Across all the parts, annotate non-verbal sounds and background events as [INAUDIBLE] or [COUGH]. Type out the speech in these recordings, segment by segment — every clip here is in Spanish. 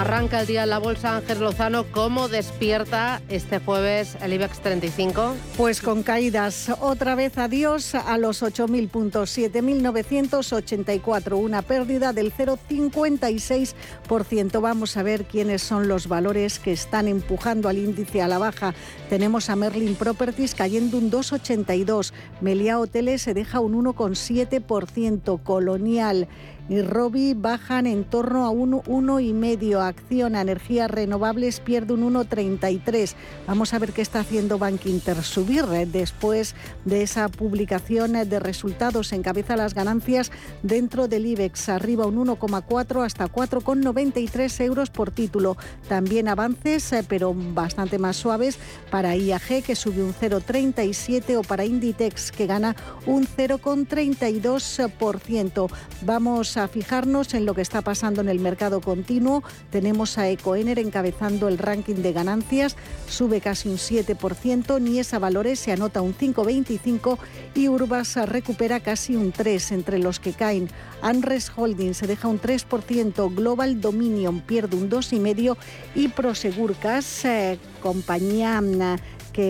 Arranca el día en la bolsa Ángel Lozano. ¿Cómo despierta este jueves el IBEX 35? Pues con caídas. Otra vez adiós a los 8.000 puntos, 7.984, una pérdida del 0,56%. Vamos a ver quiénes son los valores que están empujando al índice a la baja. Tenemos a Merlin Properties cayendo un 2,82. Melia Hoteles se deja un 1,7%. Colonial y Robi bajan en torno a un 1,5. Acción a energías renovables pierde un 1,33. Vamos a ver qué está haciendo Bank Inter. Subir eh, después de esa publicación de resultados encabeza las ganancias dentro del IBEX, arriba un 1,4 hasta 4,93 euros por título. También avances, eh, pero bastante más suaves para IAG que sube un 0,37 o para Inditex que gana un 0,32%. Vamos a a fijarnos en lo que está pasando en el mercado continuo. Tenemos a Ecoener encabezando el ranking de ganancias, sube casi un 7%, Niesa Valores se anota un 5,25 y Urbasa recupera casi un 3 entre los que caen. Anres Holding se deja un 3%, Global Dominion pierde un 2,5% y Prosegur Cas, eh, compañía mm,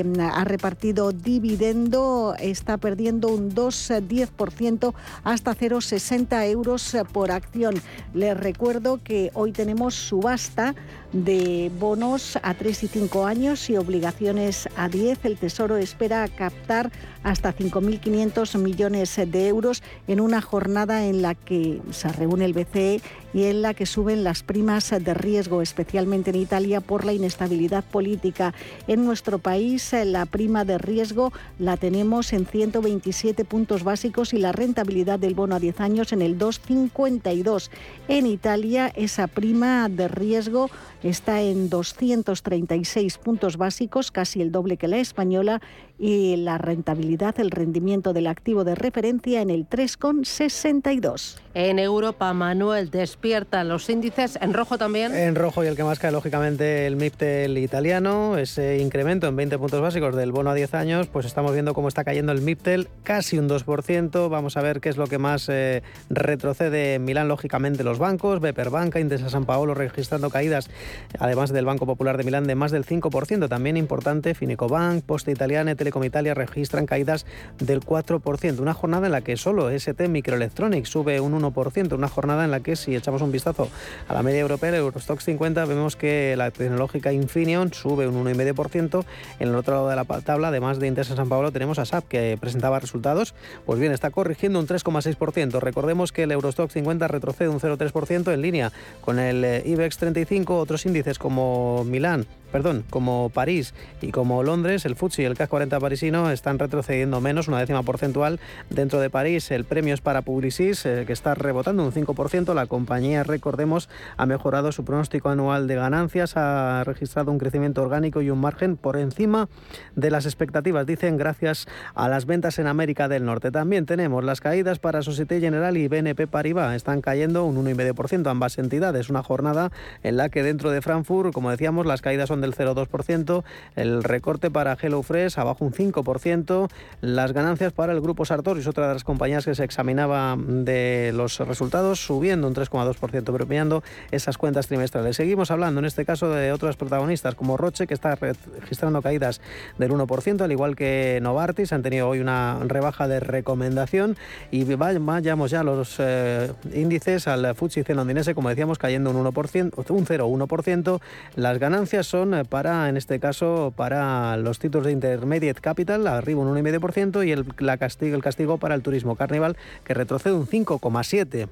mm, ha repartido dividendo está perdiendo un 2,10% hasta 0,60 euros por acción. Les recuerdo que hoy tenemos subasta de bonos a 3 y 5 años y obligaciones a 10. El Tesoro espera captar hasta 5.500 millones de euros en una jornada en la que se reúne el BCE y en la que suben las primas de riesgo, especialmente en Italia, por la inestabilidad política. En nuestro país la prima de riesgo la tenemos en 127 puntos básicos y la rentabilidad del bono a 10 años en el 2,52. En Italia esa prima de riesgo está en 236 puntos básicos, casi el doble que la española, y la rentabilidad, el rendimiento del activo de referencia en el 3,62. En Europa, Manuel, despierta los índices en rojo también. En rojo y el que más cae, lógicamente, el MIPTEL italiano, ese incremento en 20 puntos básicos del bono a 10 años, pues estamos viendo cómo está cayendo el MIPTEL, casi un 2%. Vamos a ver qué es lo que más eh, retrocede en Milán, lógicamente, los bancos, Beper Banca, Intesa San Paolo registrando caídas, además del Banco Popular de Milán, de más del 5%. También importante, Bank, Poste Italiana, Telecom Italia registran caídas del 4%. Una jornada en la que solo ST Microelectronics sube un 1%. Una jornada en la que, si echamos un vistazo a la media europea, el Eurostox 50, vemos que la tecnológica Infineon sube un 1,5%. En el otro lado de la tabla, además de Intesa San Pablo, tenemos a SAP que presentaba resultados. Pues bien, está corrigiendo un 3,6%. Recordemos que el Eurostox 50 retrocede un 0,3% en línea con el eh, IBEX 35. Otros índices como Milán, perdón, como París y como Londres, el FTSE y el CAC 40 parisino están retrocediendo menos, una décima porcentual. Dentro de París, el premio es para Publicis, eh, que está rebotando un 5%. La compañía, recordemos, ha mejorado su pronóstico anual de ganancias, ha registrado un crecimiento orgánico y un margen por encima de las expectativas, dicen, gracias a las ventas en América del Norte. También tenemos las caídas para Societe General y BNP Paribas. Están cayendo un 1,5% ambas entidades. Una jornada en la que dentro de Frankfurt, como decíamos, las caídas son del 0,2%, el recorte para HelloFresh abajo un 5%, las ganancias para el grupo Sartorius, otra de las compañías que se examinaba de los resultados, subiendo un 3,2%, premiando esas cuentas trimestrales. Seguimos hablando en este caso de otras protagonistas como Roche, que está registrando caídas del 1%, al igual que Novartis, han tenido hoy una rebaja de recomendación y vayamos ya los eh, índices al FTSE londinense, como decíamos, cayendo un 1%, un 0,1%. Las ganancias son eh, para, en este caso, para los títulos de Intermediate Capital, arriba un 1,5%, y el, la castigo, el castigo para el turismo Carnival, que retrocede un 5,7%.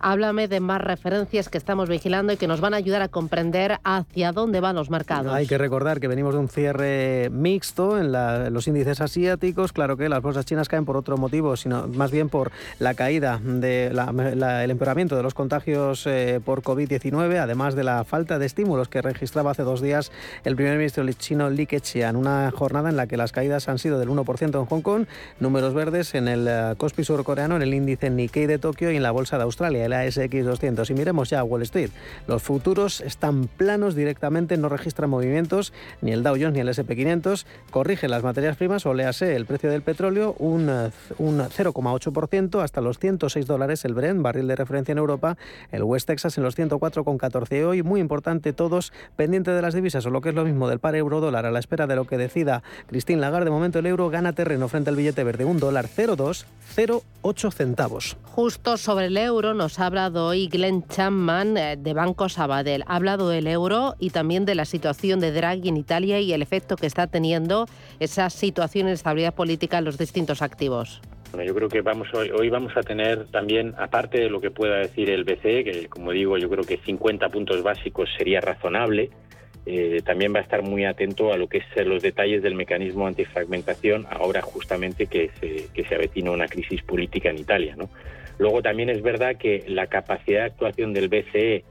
Háblame de más referencias que estamos vigilando y que nos van a ayudar a comprender hacia dónde van los mercados. Hay que recordar que venimos de un cierre mixto en, los índices asiáticos. Claro que las bolsas chinas caen por otro motivo, sino más bien por la caída del el empeoramiento de los contagios eh, por COVID-19, además de la falta de estímulos que registraba hace dos días el primer ministro chino Li Keqiang. Una jornada en la que las caídas han sido del 1% en Hong Kong, números verdes en el uh, Kospi surcoreano, en el índice Nikkei de Tokio y en la bolsa de Australia la ASX 200. Y miremos ya Wall Street. Los futuros están planos directamente, no registran movimientos, ni el Dow Jones ni el SP 500. Corrige las materias primas, o léase el precio del petróleo, un, un 0,8% hasta los 106 dólares el Brent, barril de referencia en Europa, el West Texas en los 104,14. Hoy, muy importante, todos pendientes de las divisas, o lo que es lo mismo del par euro-dólar, a la espera de lo que decida Christine Lagarde. De momento, el euro gana terreno frente al billete verde, un dólar 0,208 centavos. Justo sobre el euro nos ha hablado hoy Glenn Chapman eh, de Banco Sabadell. Ha hablado del euro y también de la situación de Draghi en Italia y el efecto que está teniendo esa situación de estabilidad política en los distintos activos. Bueno, yo creo que vamos hoy, hoy, vamos a tener también, aparte de lo que pueda decir el BCE, que como digo, yo creo que 50 puntos básicos sería razonable, eh, también va a estar muy atento a lo que es los detalles del mecanismo antifragmentación, ahora justamente que se, que se avetina una crisis política en Italia. ¿no? Luego también es verdad que la capacidad de actuación del BCE,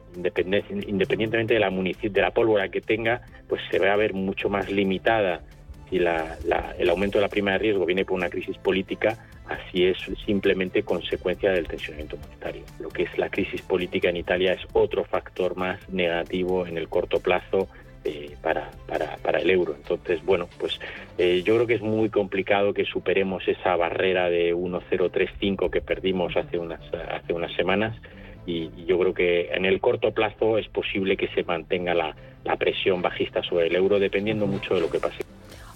independientemente de la, de la pólvora que tenga, pues se va a ver mucho más limitada si el aumento de la prima de riesgo viene por una crisis política, así es simplemente consecuencia del tensionamiento monetario. Lo que es la crisis política en Italia es otro factor más negativo en el corto plazo eh, para, el euro. Entonces, bueno, pues eh, yo creo que es muy complicado que superemos esa barrera de 1,035 que perdimos hace unas, hace unas semanas y, yo creo que en el corto plazo es posible que se mantenga la, la presión bajista sobre el euro dependiendo mucho de lo que pase.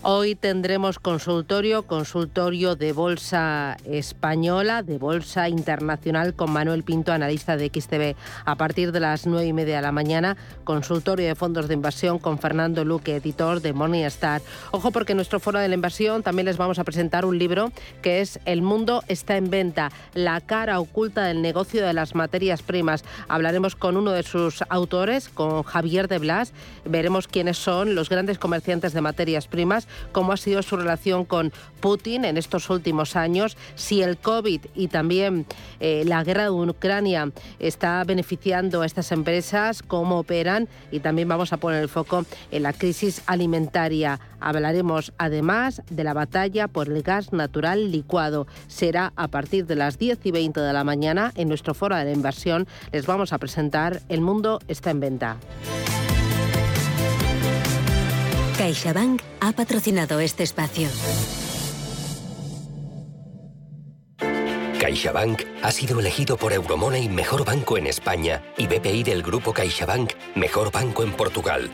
Hoy tendremos consultorio, consultorio de Bolsa Española, de Bolsa Internacional con Manuel Pinto, analista de XTV, a partir de las nueve y media de la mañana. Consultorio de fondos de inversión con Fernando Luque, editor de Morningstar. Ojo porque en nuestro foro de la inversión también les vamos a presentar un libro que es El mundo está en venta, la cara oculta del negocio de las materias primas. Hablaremos con uno de sus autores, con Javier de Blas. Veremos quiénes son los grandes comerciantes de materias primas cómo ha sido su relación con Putin en estos últimos años, si el COVID y también eh, la guerra de Ucrania está beneficiando a estas empresas, cómo operan y también vamos a poner el foco en la crisis alimentaria. Hablaremos además de la batalla por el gas natural licuado. Será a partir de las 10 y 20 de la mañana en nuestro foro de la inversión. Les vamos a presentar El mundo está en venta. CaixaBank ha patrocinado este espacio. CaixaBank ha sido elegido por Euromoney Mejor Banco en España y BPI del Grupo CaixaBank Mejor Banco en Portugal.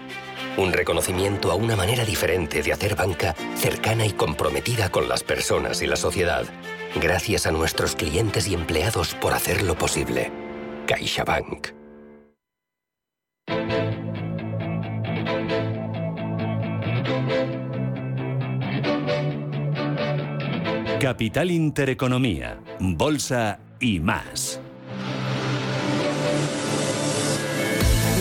Un reconocimiento a una manera diferente de hacer banca cercana y comprometida con las personas y la sociedad. Gracias a nuestros clientes y empleados por hacerlo posible. CaixaBank. Capital Intereconomía, Bolsa y más.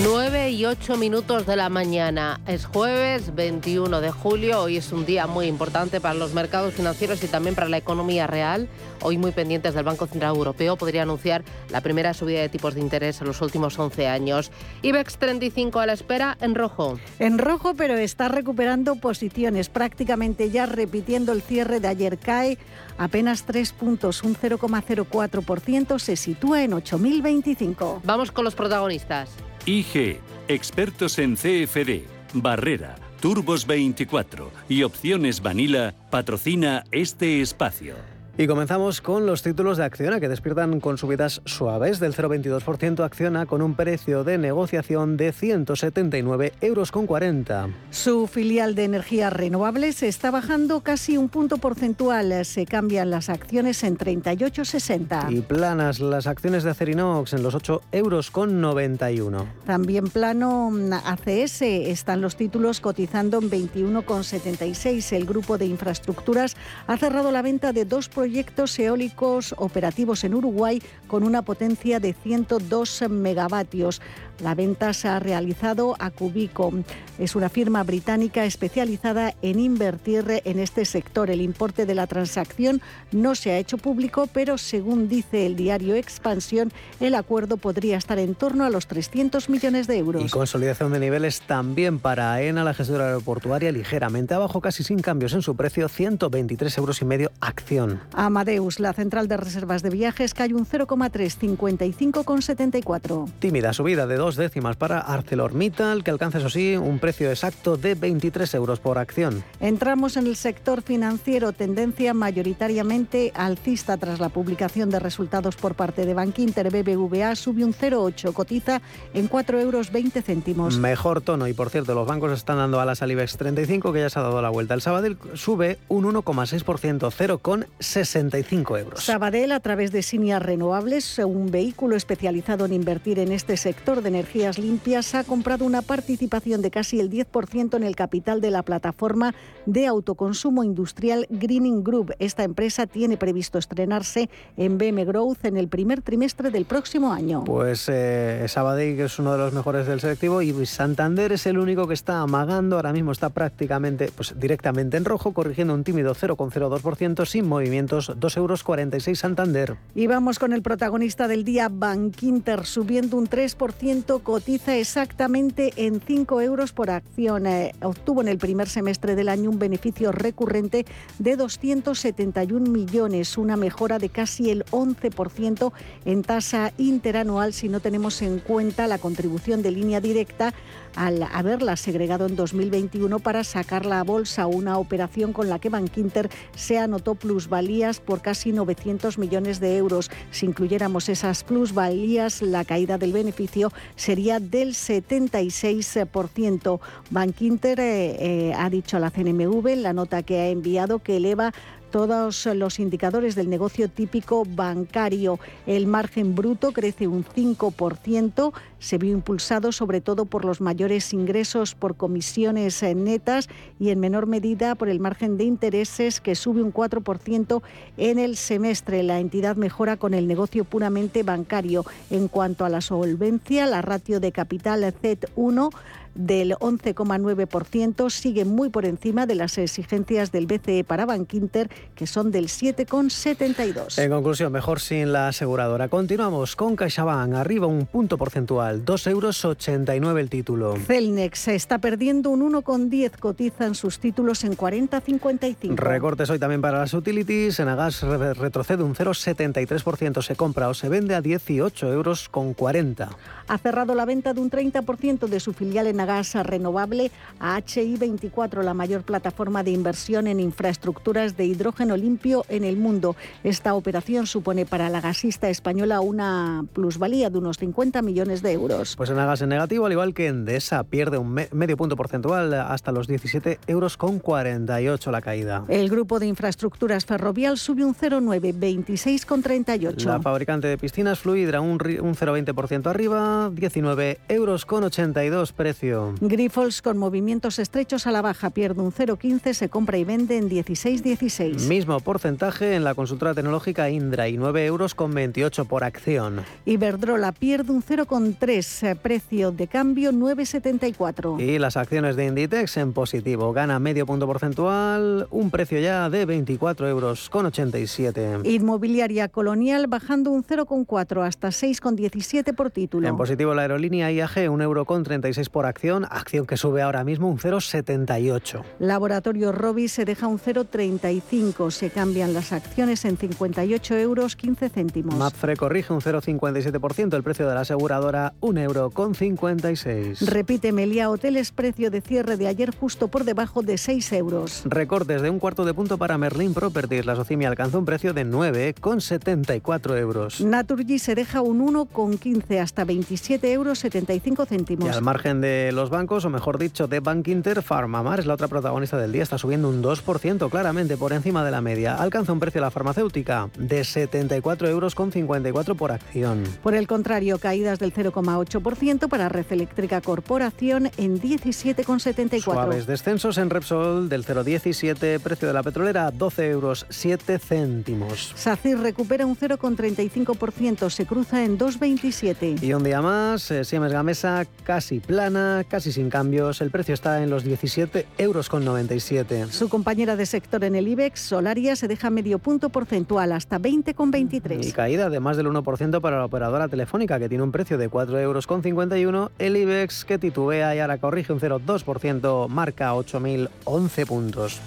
9 y 8 minutos de la mañana. Es jueves 21 de julio. Hoy es un día muy importante para los mercados financieros y también para la economía real. Hoy muy pendientes del Banco Central Europeo podría anunciar la primera subida de tipos de interés en los últimos 11 años. IBEX 35 a la espera en rojo. En rojo, pero está recuperando posiciones, prácticamente ya repitiendo el cierre de ayer. Cae apenas 3 puntos, un 0,04%, se sitúa en 8.025. Vamos con los protagonistas. IG, expertos en CFD, Barrera, Turbos 24 y Opciones Vanilla patrocina este espacio. Y comenzamos con los títulos de Acciona que despiertan con subidas suaves del 0,22%. Acciona con un precio de negociación de 179 euros con 40. Su filial de energías renovables está bajando casi un punto porcentual. Se cambian las acciones en 38,60. Y planas las acciones de Acerinox en los 8 euros con 91. También plano mm, ACS están los títulos cotizando en 21,76. El grupo de infraestructuras ha cerrado la venta de dos proyectos proyectos eólicos operativos en Uruguay con una potencia de 102 megavatios. La venta se ha realizado a Cubico. Es una firma británica especializada en invertir en este sector. El importe de la transacción no se ha hecho público, pero según dice el diario Expansión, el acuerdo podría estar en torno a los 300 millones de euros. Y consolidación de niveles también para AENA, la gestora aeroportuaria, ligeramente abajo, casi sin cambios en su precio, 123 euros y medio acción. Amadeus, la central de reservas de viajes, cae un 0,3, 55,74. Tímida subida de dos décimas para ArcelorMittal, que alcanza, eso sí, un precio exacto de 23 euros por acción. Entramos en el sector financiero, tendencia mayoritariamente alcista tras la publicación de resultados por parte de Bankinter. BBVA sube un 0,8, cotiza en 4 euros 20 céntimos. Mejor tono y, por cierto, los bancos están dando a la Salivex 35, que ya se ha dado la vuelta. El Sabadell sube un 1,6%, 0,65 euros. Sabadell, a través de Sinia Renovables, un vehículo especializado en invertir en este sector de energías limpias, ha comprado una participación de casi el 10% en el capital de la plataforma de autoconsumo industrial Greening Group. Esta empresa tiene previsto estrenarse en BM Growth en el primer trimestre del próximo año. Pues eh, Sabadell, que es uno de los mejores del selectivo, y Santander es el único que está amagando. Ahora mismo está prácticamente, pues directamente en rojo, corrigiendo un tímido 0,02% sin movimientos, 2,46 euros Santander. Y vamos con el protagonista del día, Bankinter, subiendo un 3%, cotiza exactamente en 5 euros por acción. Eh, obtuvo en el primer semestre del año un beneficio recurrente de 271 millones, una mejora de casi el 11% en tasa interanual si no tenemos en cuenta la contribución de línea directa al haberla segregado en 2021 para sacarla a bolsa, una operación con la que Bankinter se anotó plusvalías por casi 900 millones de euros. Si incluyéramos esas plusvalías, la caída del beneficio sería del 76%. Bankinter eh, eh, ha dicho a la CNMV en la nota que ha enviado que eleva todos los indicadores del negocio típico bancario. El margen bruto crece un 5%, se vio impulsado sobre todo por los mayores ingresos por comisiones eh, netas y en menor medida por el margen de intereses que sube un 4% en el semestre. La entidad mejora con el negocio puramente bancario. En cuanto a la solvencia, la ratio de capital Z1 del 11,9% sigue muy por encima de las exigencias del BCE para Bankinter, que son del 7,72. En conclusión, mejor sin la aseguradora. Continuamos con CaixaBank, arriba un punto porcentual, 2,89 euros el título. Celnex está perdiendo un 1,10, cotizan sus títulos en 40,55. Recortes hoy también para las utilities, Enagas retrocede un 0,73%, se compra o se vende a 18 euros con 40. Ha cerrado la venta de un 30% de su filial en gas renovable a HI24, la mayor plataforma de inversión en infraestructuras de hidrógeno limpio en el mundo. Esta operación supone para la gasista española una plusvalía de unos 50 millones de euros. Pues en gas en negativo, al igual que Endesa, pierde un medio punto porcentual hasta los 17 euros con 48 la caída. El grupo de infraestructuras ferrovial sube un 0,9, 26,38. La fabricante de piscinas Fluidra un, un 0,20% arriba, 19 euros con 82 precio. Grifols con movimientos estrechos a la baja pierde un 0,15, se compra y vende en 16,16. Mismo porcentaje en la consultora tecnológica Indra y 9 euros con 28 por acción. Iberdrola pierde un 0,3, precio de cambio 9,74. Y las acciones de Inditex en positivo, gana medio punto porcentual, un precio ya de 24 euros con 87. Inmobiliaria Colonial bajando un 0,4 hasta 6,17 por título. En positivo la aerolínea IAG, un euro con 36 por acción acción, que sube ahora mismo un 0,78. Laboratorio Robi se deja un 0,35, se cambian las acciones en 58 euros 15 céntimos. Mapfre corrige un 0,57%, el precio de la aseguradora un euro con 56. Repite Melia Hoteles, precio de cierre de ayer justo por debajo de 6 euros. Recortes de un cuarto de punto para Merlin Properties, la Socimia alcanzó un precio de 9,74 euros. Naturgy se deja un 1,15 hasta 27 euros 75 céntimos. Y al margen de de los bancos, o mejor dicho, de Bank Inter, Farmamar es la otra protagonista del día, está subiendo un 2%, claramente por encima de la media. Alcanza un precio de la farmacéutica de 74 euros con 54 por acción. Por el contrario, caídas del 0,8% para Red Eléctrica Corporación en 17,74. Suaves descensos en Repsol del 0,17, precio de la petrolera 12 euros 7 céntimos. SACIR recupera un 0,35%, se cruza en 2,27. Y un día más, eh, Siemens Gamesa casi plana, casi sin cambios. El precio está en los 17 euros con 97. Su compañera de sector en el IBEX, Solaria, se deja medio punto porcentual hasta 20,23. Y caída de más del 1% para la operadora telefónica, que tiene un precio de 4 euros con 51. El IBEX, que titubea y ahora corrige un 0,2%, marca 8.011 puntos.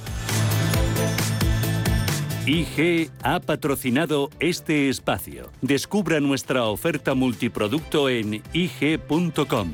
IG ha patrocinado este espacio. Descubra nuestra oferta multiproducto en IG.com.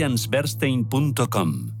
allianceberstein.com.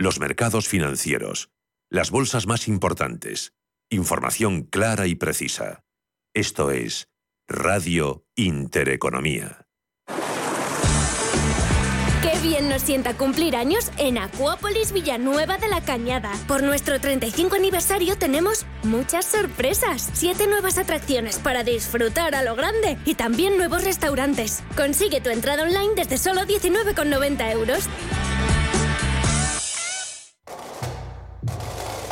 Los mercados financieros. Las bolsas más importantes. Información clara y precisa. Esto es Radio Intereconomía. Qué bien nos sienta cumplir años en Acuópolis Villanueva de la Cañada. Por nuestro 35 aniversario tenemos muchas sorpresas. Siete nuevas atracciones para disfrutar a lo grande y también nuevos restaurantes. Consigue tu entrada online desde solo 19,90 euros.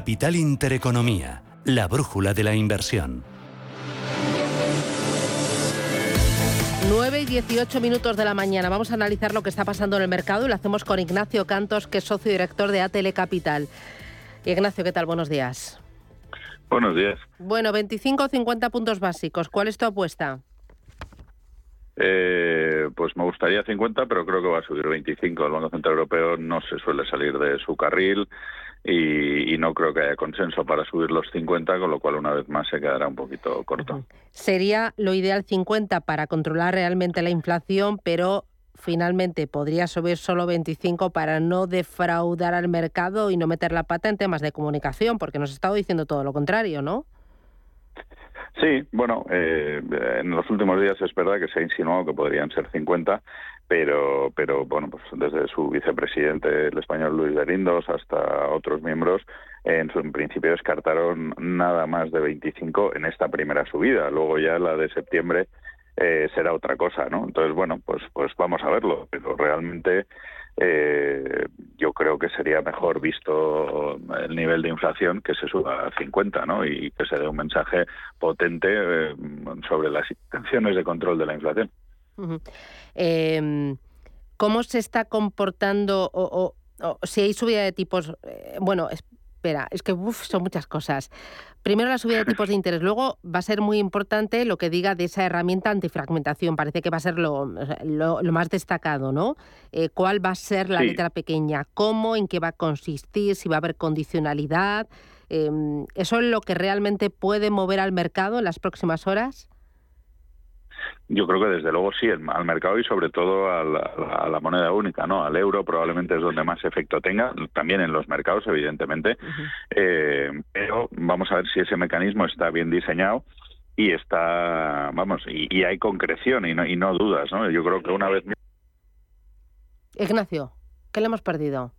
Capital Intereconomía, la brújula de la inversión. 9 y 18 minutos de la mañana. Vamos a analizar lo que está pasando en el mercado y lo hacemos con Ignacio Cantos, que es socio director de ATL Capital. Ignacio, ¿qué tal? Buenos días. Buenos días. Bueno, 25 o 50 puntos básicos. ¿Cuál es tu apuesta? Eh, pues me gustaría 50, pero creo que va a subir 25. El Banco Central Europeo no se suele salir de su carril y, no creo que haya consenso para subir los 50, con lo cual una vez más se quedará un poquito corto. Sería lo ideal 50 para controlar realmente la inflación, pero finalmente podría subir solo 25 para no defraudar al mercado y no meter la pata en temas de comunicación, porque nos ha estado diciendo todo lo contrario, ¿no? Sí, bueno, eh, en los últimos días es verdad que se ha insinuado que podrían ser 50, pero, pero bueno, pues desde su vicepresidente, el español Luis de hasta otros miembros, en, su, principio descartaron nada más de 25 en esta primera subida. Luego ya la de septiembre eh, será otra cosa, ¿no? Entonces, bueno, pues, pues vamos a verlo, pero realmente eh, yo creo que sería mejor visto el nivel de inflación que se suba a 50 ¿no? y que se dé un mensaje potente eh, sobre las intenciones de control de la inflación. Em, ¿Cómo se está comportando o, si hay subida de tipos? Eh, bueno, espera, es que son muchas cosas. Primero la subida de tipos de interés, luego va a ser muy importante lo que diga de esa herramienta antifragmentación, parece que va a ser lo, más destacado, ¿no? Eh, ¿Cuál va a ser la letra pequeña? ¿Cómo? ¿En qué va a consistir? ¿Si va a haber condicionalidad? Em, ¿Eso es lo que realmente puede mover al mercado en las próximas horas? Yo creo que desde luego sí, al mercado y sobre todo a la, moneda única, ¿no? Al euro probablemente es donde más efecto tenga, también en los mercados, evidentemente. Eh, pero vamos a ver si ese mecanismo está bien diseñado y está, vamos, y, hay concreción y no, y no dudas, ¿no? Yo creo que una vez. Ignacio, ¿qué le hemos perdido?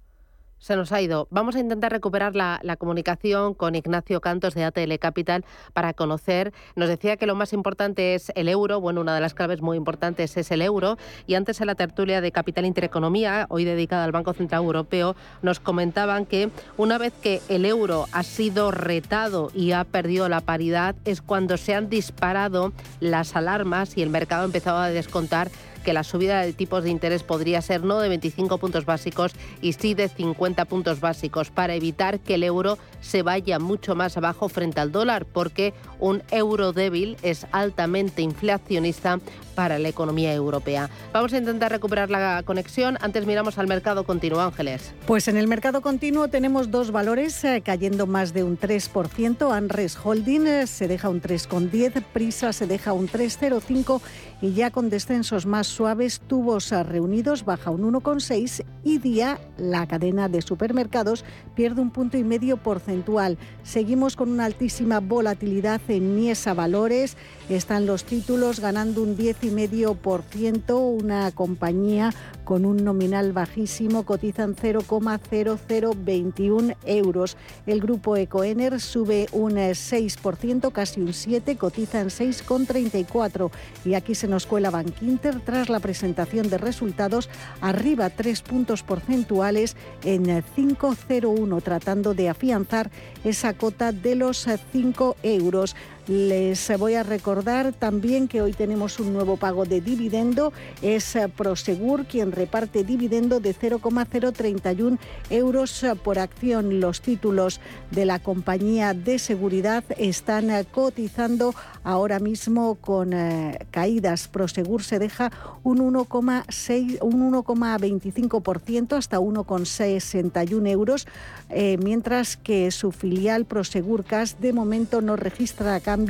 Se nos ha ido. Vamos a intentar recuperar la, comunicación con Ignacio Cantos de ATL Capital para conocer. Nos decía que lo más importante es el euro. Bueno, una de las claves muy importantes es el euro. Y antes en la tertulia de Capital Intereconomía, hoy dedicada al Banco Central Europeo, nos comentaban que una vez que el euro ha sido retado y ha perdido la paridad, es cuando se han disparado las alarmas y el mercado ha empezado a descontar que la subida de tipos de interés podría ser no de 25 puntos básicos y sí de 50 puntos básicos para evitar que el euro se vaya mucho más abajo frente al dólar, porque un euro débil es altamente inflacionista para la economía europea. Vamos a intentar recuperar la conexión. Antes miramos al mercado continuo, Ángeles. Pues en el mercado continuo tenemos dos valores eh, cayendo más de un 3%. Anres Holding eh, se deja un 3,10, Prisa se deja un 3,05 y ya con descensos más suaves, Tubos Reunidos baja un 1,6 y Día, la cadena de supermercados, pierde un punto y medio porcentual. Seguimos con una altísima volatilidad en Niesa Valores. Están los títulos ganando un 10,5%, una compañía con un nominal bajísimo, cotizan 0,0021 euros. El grupo Ecoener sube un 6%, casi un 7%, cotiza en 6,34. Y aquí se nos cuela Bankinter tras la presentación de resultados, arriba 3 puntos porcentuales en 5,01, tratando de afianzar esa cota de los 5 euros. Les voy a recordar también que hoy tenemos un nuevo pago de dividendo. Es Prosegur quien reparte dividendo de 0,031 euros por acción. Los títulos de la compañía de seguridad están cotizando ahora mismo con eh, caídas. Prosegur se deja un 1,6, un 1,25% hasta 1,61 euros, eh, mientras que su filial Prosegur Cash de momento no registra cambios,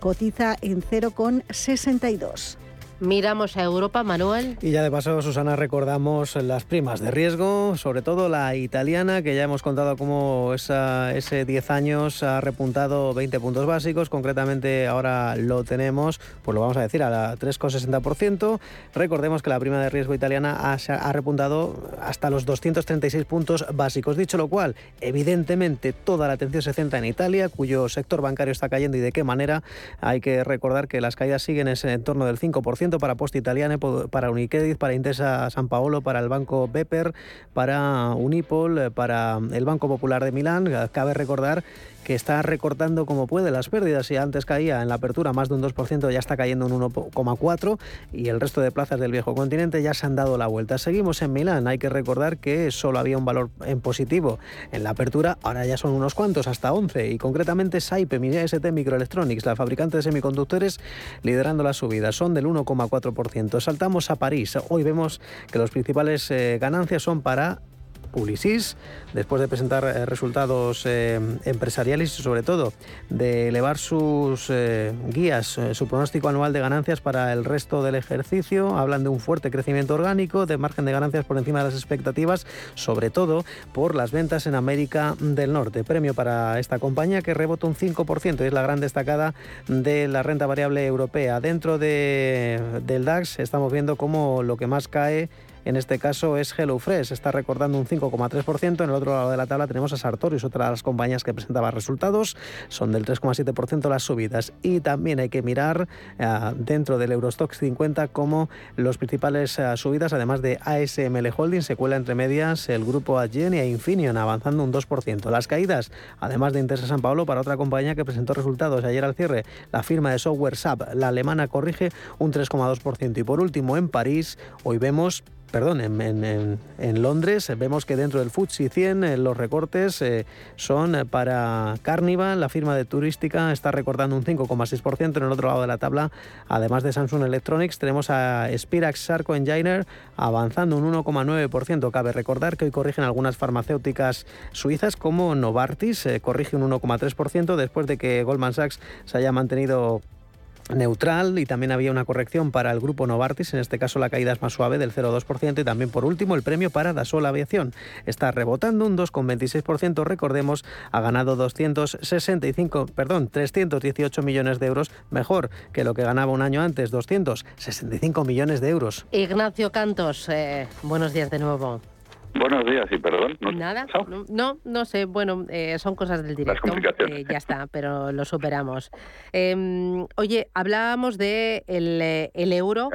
cotiza en 0,62. Miramos a Europa, Manuel. Y ya de paso, Susana, recordamos las primas de riesgo, sobre todo la italiana, que ya hemos contado cómo ese 10 años ha repuntado 20 puntos básicos. Concretamente, ahora lo tenemos, pues lo vamos a decir, a la 3,60%. Recordemos que la prima de riesgo italiana ha, repuntado hasta los 236 puntos básicos. Dicho lo cual, evidentemente toda la atención se centra en Italia, cuyo sector bancario está cayendo y de qué manera. Hay que recordar que las caídas siguen en ese entorno del 5% para Post Italiane, para Unicredit, para Intesa San Paolo, para el Banco Beper, para Unipol, para el Banco Popular de Milán. Cabe recordar que está recortando como puede las pérdidas. Si antes caía en la apertura más de un 2%, ya está cayendo un 1,4% y el resto de plazas del viejo continente ya se han dado la vuelta. Seguimos en Milán. Hay que recordar que solo había un valor en positivo en la apertura, ahora ya son unos cuantos, hasta 11. Y concretamente Saipe, ST Microelectronics, la fabricante de semiconductores, liderando la subida. Son del 1,4%. Saltamos a París. Hoy vemos que las principales eh, ganancias son para Publicis, después de presentar eh, resultados eh, empresariales y sobre todo de elevar sus eh, guías, su pronóstico anual de ganancias para el resto del ejercicio, hablan de un fuerte crecimiento orgánico, de margen de ganancias por encima de las expectativas, sobre todo por las ventas en América del Norte. Premio para esta compañía que rebota un 5% y es la gran destacada de la renta variable europea. Dentro de, del DAX estamos viendo cómo lo que más cae en este caso es HelloFresh, está recordando un 5,3%. En el otro lado de la tabla tenemos a Sartorius, otra de las compañías que presentaba resultados, son del 3,7% las subidas. Y también hay que mirar eh, dentro del Eurostox 50 como los principales eh, subidas, además de ASML Holding, se cuela entre medias el grupo Adyen y Infineon, avanzando un 2%. Las caídas, además de Intesa San Paulo, para otra compañía que presentó resultados ayer al cierre, la firma de software SAP, la alemana, corrige un 3,2%. Y por último, en París, hoy vemos perdón, en, Londres vemos que dentro del FTSE 100 eh, los recortes eh, son eh, para Carnival, la firma de turística está recortando un 5,6%. En el otro lado de la tabla, además de Samsung Electronics, tenemos a Spirax Sarco Enginer avanzando un 1,9%. Cabe recordar que hoy corrigen algunas farmacéuticas suizas como Novartis, corrige un 1,3% después de que Goldman Sachs se haya mantenido neutral y también había una corrección para el grupo Novartis, en este caso la caída es más suave del 0,2% y también por último el premio para Dassault Aviación. Está rebotando un 2,26%, recordemos, ha ganado 265, perdón, 318 millones de euros, mejor que lo que ganaba un año antes, 265 millones de euros. Ignacio Cantos, eh, buenos días de nuevo. Buenos días y perdón. Nada, no, no, sé, bueno, eh, son cosas del directo. Eh, ya está, pero lo superamos. Em, oye, hablábamos de el, eh, euro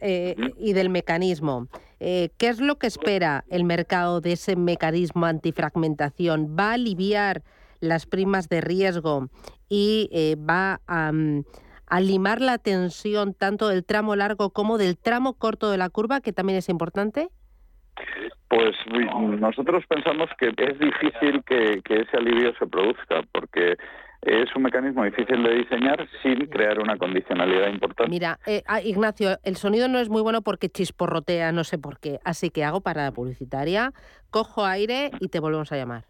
y del mecanismo. ¿Qué es lo que espera el mercado de ese mecanismo antifragmentación? ¿Va a aliviar las primas de riesgo y va a, mm, a limar la tensión tanto del tramo largo como del tramo corto de la curva, que también es importante? Pues nosotros pensamos que es difícil que, ese alivio se produzca, porque es un mecanismo difícil de diseñar sin crear una condicionalidad importante. Mira, eh, ah, Ignacio, el sonido no es muy bueno porque chisporrotea, no sé por qué. Así que hago parada publicitaria, cojo aire y te volvemos a llamar.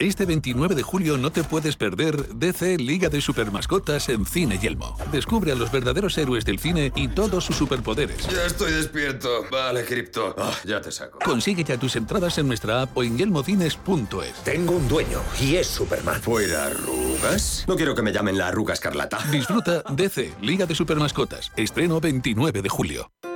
Este 29 de julio no te puedes perder DC Liga de Supermascotas en Cine Yelmo. Descubre a los verdaderos héroes del cine y todos sus superpoderes. Ya estoy despierto. Vale, Cripto. Ah, ya te saco. Consigue ya tus entradas en nuestra app o en yelmocines.es. Tengo un dueño y es Superman. ¿Fuera arrugas? No quiero que me llamen la arruga escarlata. Disfruta DC Liga de Supermascotas. Estreno 29 de julio.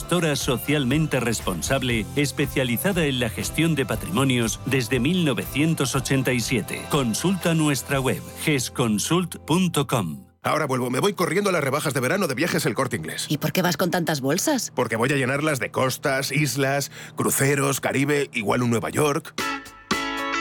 gestora socialmente responsable especializada en la gestión de patrimonios desde 1987. Consulta nuestra web gesconsult.com. Ahora vuelvo, me voy corriendo a las rebajas de verano de viajes El Corte Inglés. ¿Y por qué vas con tantas bolsas? Porque voy a llenarlas de costas, islas, cruceros, Caribe, igual un Nueva York.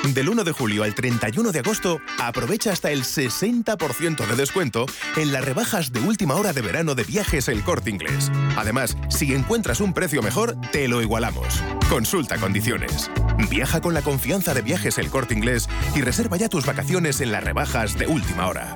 Del 1 de julio al 31 de agosto, aprovecha hasta el 60% de descuento en las rebajas de última hora de verano de viajes El Corte Inglés. Además, si encuentras un precio mejor, te lo igualamos. Consulta condiciones. Viaja con la confianza de viajes El Corte Inglés y reserva ya tus vacaciones en las rebajas de última hora.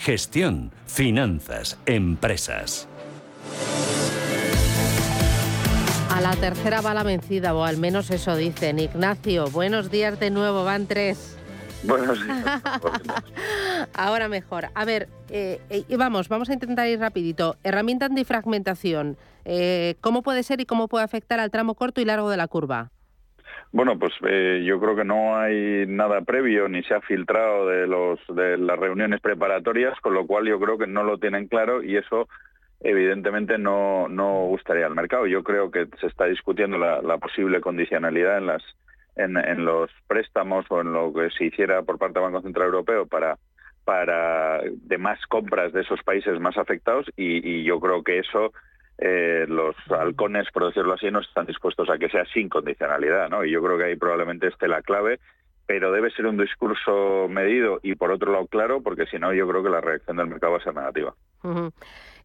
gestión, finanzas, empresas. A la tercera va la vencida, o al menos eso dicen. Ignacio, buenos días de nuevo, van tres. Buenos días. [LAUGHS] Ahora mejor. A ver, eh, eh, vamos, vamos a intentar ir rapidito. Herramienta antifragmentación. Eh, ¿Cómo puede ser y cómo puede afectar al tramo corto y largo de la curva? Bueno, pues eh, yo creo que no hay nada previo ni se ha filtrado de, los, de las reuniones preparatorias, con lo cual yo creo que no lo tienen claro y eso evidentemente no, no gustaría al mercado. Yo creo que se está discutiendo la, posible condicionalidad en, las, en, los préstamos o en lo que se hiciera por parte del Banco Central Europeo para para demás compras de esos países más afectados y yo creo que eso eh, los halcones, por decirlo así, no están dispuestos a que sea sin condicionalidad, ¿no? Y yo creo que ahí probablemente esté la clave, pero debe ser un discurso medido y por otro lado claro, porque si no yo creo que la reacción del mercado va a ser negativa.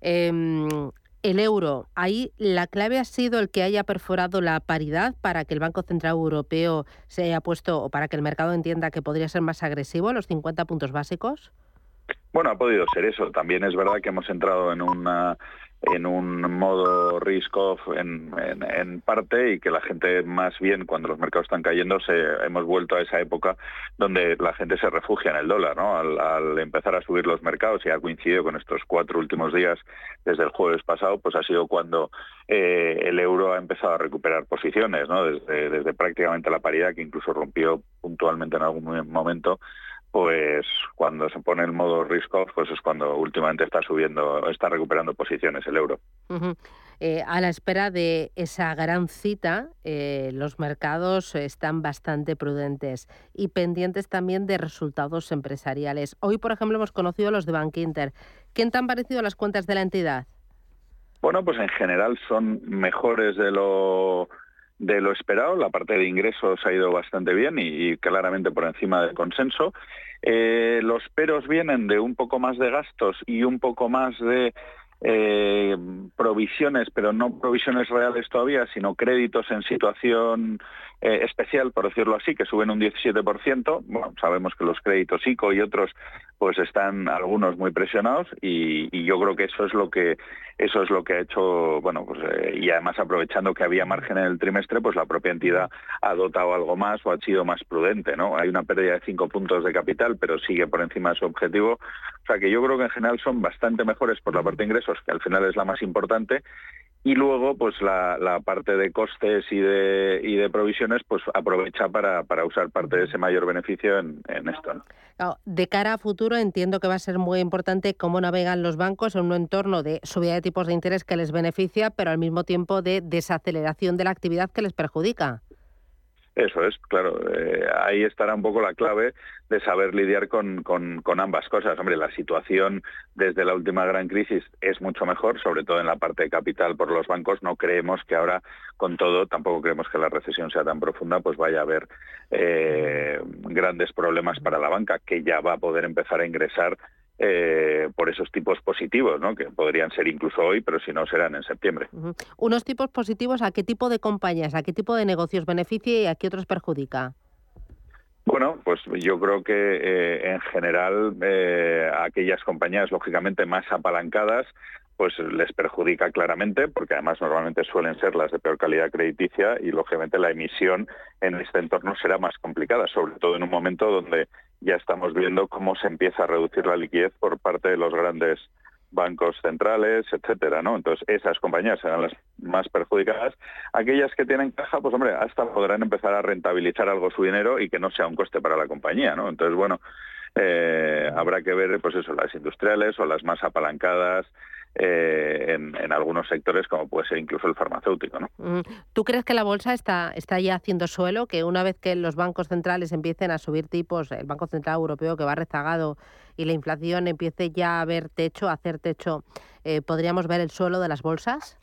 Em, el euro, ahí la clave ha sido el que haya perforado la paridad para que el Banco Central Europeo se haya puesto, o para que el mercado entienda que podría ser más agresivo, los 50 puntos básicos. Bueno, ha podido ser eso. También es verdad que hemos entrado en una en un modo risk off en, parte y que la gente más bien cuando los mercados están cayendo se, hemos vuelto a esa época donde la gente se refugia en el dólar, ¿no? Al, empezar a subir los mercados y ha coincidido con estos cuatro últimos días desde el jueves pasado, pues ha sido cuando eh, el euro ha empezado a recuperar posiciones, ¿no? Desde prácticamente la paridad que incluso rompió puntualmente en algún momento pues cuando se pone el modo risk off, pues es cuando últimamente está subiendo, está recuperando posiciones el euro. Eh, a la espera de esa gran cita, eh, los mercados están bastante prudentes y pendientes también de resultados empresariales. Hoy, por ejemplo, hemos conocido los de Bank Inter. ¿Qué te han parecido las cuentas de la entidad? Bueno, pues en general son mejores de lo de lo esperado. La parte de ingresos ha ido bastante bien y, claramente por encima del consenso. Eh, los peros vienen de un poco más de gastos y un poco más de eh, provisiones, pero no provisiones reales todavía, sino créditos en situación eh, especial, por decirlo así, que suben un 17%. Bueno, sabemos que los créditos ICO y otros pues están algunos muy presionados y, yo creo que eso es lo que eso es lo que ha hecho, bueno, pues eh, y además aprovechando que había margen en el trimestre, pues la propia entidad ha dotado algo más o ha sido más prudente, ¿no? Hay una pérdida de cinco puntos de capital, pero sigue por encima de su objetivo. O sea que yo creo que en general son bastante mejores por la parte de ingresos, que al final es la más importante, y luego pues la, parte de costes y de, y de provisiones pues aprovecha para usar parte de ese mayor beneficio en, esto. de cara a futuro entiendo que va a ser muy importante cómo navegan los bancos en un entorno de subida de tipos de interés que les beneficia, pero al mismo tiempo de desaceleración de la actividad que les perjudica. Eso es, claro. Eh, ahí estará un poco la clave de saber lidiar con, ambas cosas. Hombre, la situación desde la última gran crisis es mucho mejor, sobre todo en la parte de capital por los bancos. No creemos que ahora, con todo, tampoco creemos que la recesión sea tan profunda, pues vaya a haber eh, grandes problemas para la banca, que ya va a poder empezar a ingresar eh, por esos tipos positivos, ¿no? que podrían ser incluso hoy, pero si no serán en septiembre. Unos tipos positivos, ¿a qué tipo de compañías, a qué tipo de negocios beneficia y a qué otros perjudica? Bueno, pues yo creo que eh, en general eh, aquellas compañías lógicamente más apalancadas pues les perjudica claramente, porque además normalmente suelen ser las de peor calidad crediticia y lógicamente la emisión en este entorno será más complicada, sobre todo en un momento donde ya estamos viendo cómo se empieza a reducir la liquidez por parte de los grandes bancos centrales, etcétera, ¿no? Entonces, esas compañías serán las más perjudicadas. Aquellas que tienen caja, pues hombre, hasta podrán empezar a rentabilizar algo su dinero y que no sea un coste para la compañía, ¿no? Entonces, bueno, eh, habrá que ver, pues eso, las industriales o las más apalancadas, eh, en, algunos sectores como puede ser incluso el farmacéutico. ¿no? ¿Tú crees que la bolsa está, está ya haciendo suelo, que una vez que los bancos centrales empiecen a subir tipos, el Banco Central Europeo que va rezagado y la inflación empiece ya a ver techo, a hacer techo, eh, ¿podríamos ver el suelo de las bolsas?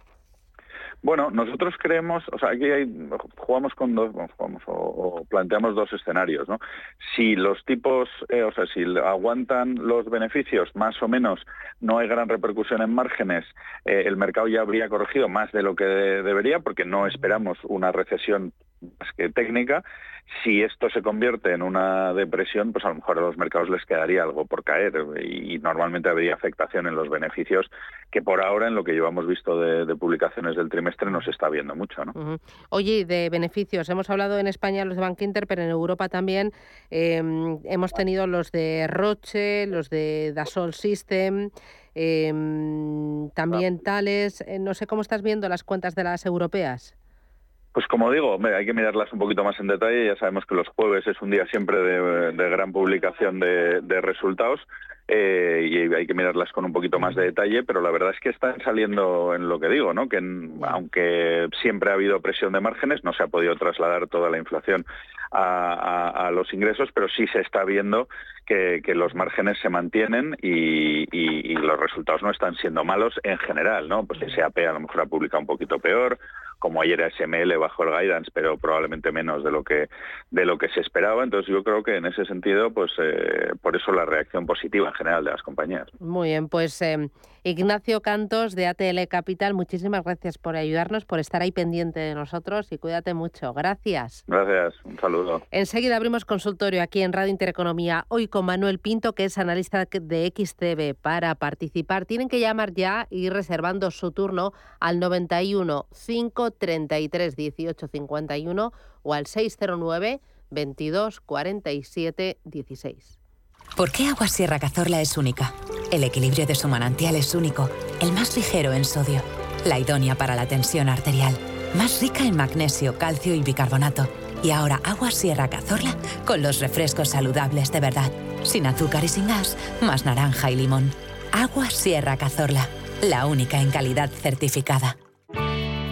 Bueno, nosotros creemos, o sea, aquí hay, jugamos con dos, o, planteamos dos escenarios, ¿no? Si los tipos, eh, o sea, si aguantan los beneficios, más o menos, no hay gran repercusión en márgenes, eh, el mercado ya habría corregido más de lo que debería, porque no esperamos una recesión más que técnica. Si esto se convierte en una depresión, pues a lo mejor a los mercados les quedaría algo por caer y normalmente habría afectación en los beneficios, que por ahora en lo que llevamos visto de, publicaciones del trimestre no se está viendo mucho. ¿no? Oye, de beneficios, hemos hablado en España los de Bank Inter, pero en Europa también em, hemos tenido los de Roche, los de Dassault System. Em, también tales, eh, no sé cómo estás viendo las cuentas de las europeas. Pues como digo, hay que mirarlas un poquito más en detalle. Ya sabemos que los jueves es un día siempre de, gran publicación de, resultados eh, y hay que mirarlas con un poquito más de detalle, pero la verdad es que están saliendo en lo que digo, ¿no? que aunque siempre ha habido presión de márgenes, no se ha podido trasladar toda la inflación a, los ingresos, pero sí se está viendo que, los márgenes se mantienen y, los resultados no están siendo malos en general. ¿no? Pues SAP a lo mejor ha publicado un poquito peor, como ayer SML bajo el guidance, pero probablemente menos de lo que de lo que se esperaba. Entonces yo creo que en ese sentido, pues eh, por eso la reacción positiva en general de las compañías. Muy bien, pues eh, Ignacio Cantos de ATL Capital, muchísimas gracias por ayudarnos, por estar ahí pendiente de nosotros y cuídate mucho. Gracias. Gracias, un saludo. Enseguida abrimos consultorio aquí en Radio Intereconomía, hoy con Manuel Pinto, que es analista de XTB. Para participar tienen que llamar ya y ir reservando su turno al 91 533 18 51 o al 609 22 47 16. ¿Por qué Agua Sierra Cazorla es única? El equilibrio de su manantial es único, el más ligero en sodio, la idónea para la tensión arterial, más rica en magnesio, calcio y bicarbonato. Y ahora Agua Sierra Cazorla con los refrescos saludables de verdad, sin azúcar y sin gas, más naranja y limón. Agua Sierra Cazorla, la única en calidad certificada.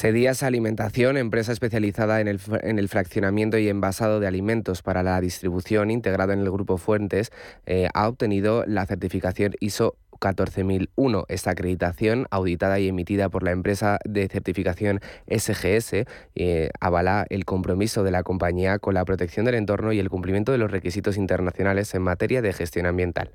Sedías Alimentación, empresa especializada en el, en el, fraccionamiento y envasado de alimentos para la distribución integrado en el Grupo Fuentes, eh, ha obtenido la certificación ISO 14001. Esta acreditación, auditada y emitida por la empresa de certificación SGS, eh, avala el compromiso de la compañía con la protección del entorno y el cumplimiento de los requisitos internacionales en materia de gestión ambiental.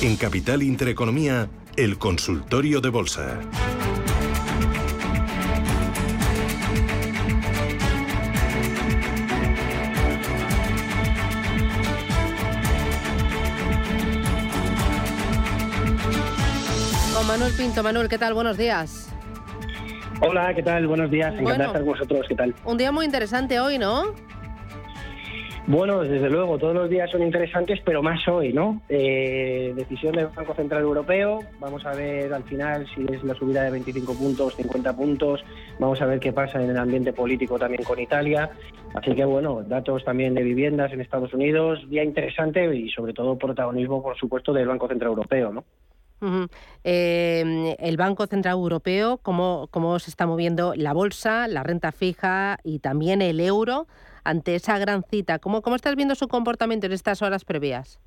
En Capital Intereconomía, el consultorio de bolsa. Con Manuel Pinto. Manuel, ¿qué tal? Buenos días. Hola, ¿qué tal? Buenos días, encantado de estar con vosotros, ¿qué tal? Un día muy interesante hoy, ¿no? Bueno, desde luego, todos los días son interesantes, pero más hoy, ¿no? Eh, decisión del Banco Central Europeo, vamos a ver al final si es la subida de 25 puntos, 50 puntos, vamos a ver qué pasa en el ambiente político también con Italia. Así que bueno, datos también de viviendas en Estados Unidos, día interesante y sobre todo protagonismo, por supuesto, del Banco Central Europeo, ¿no? Eh, el Banco Central Europeo, ¿cómo, ¿cómo se está moviendo la bolsa, la renta fija y también el euro? Ante esa gran cita. ¿Cómo, cómo estás viendo su comportamiento en estas horas previas?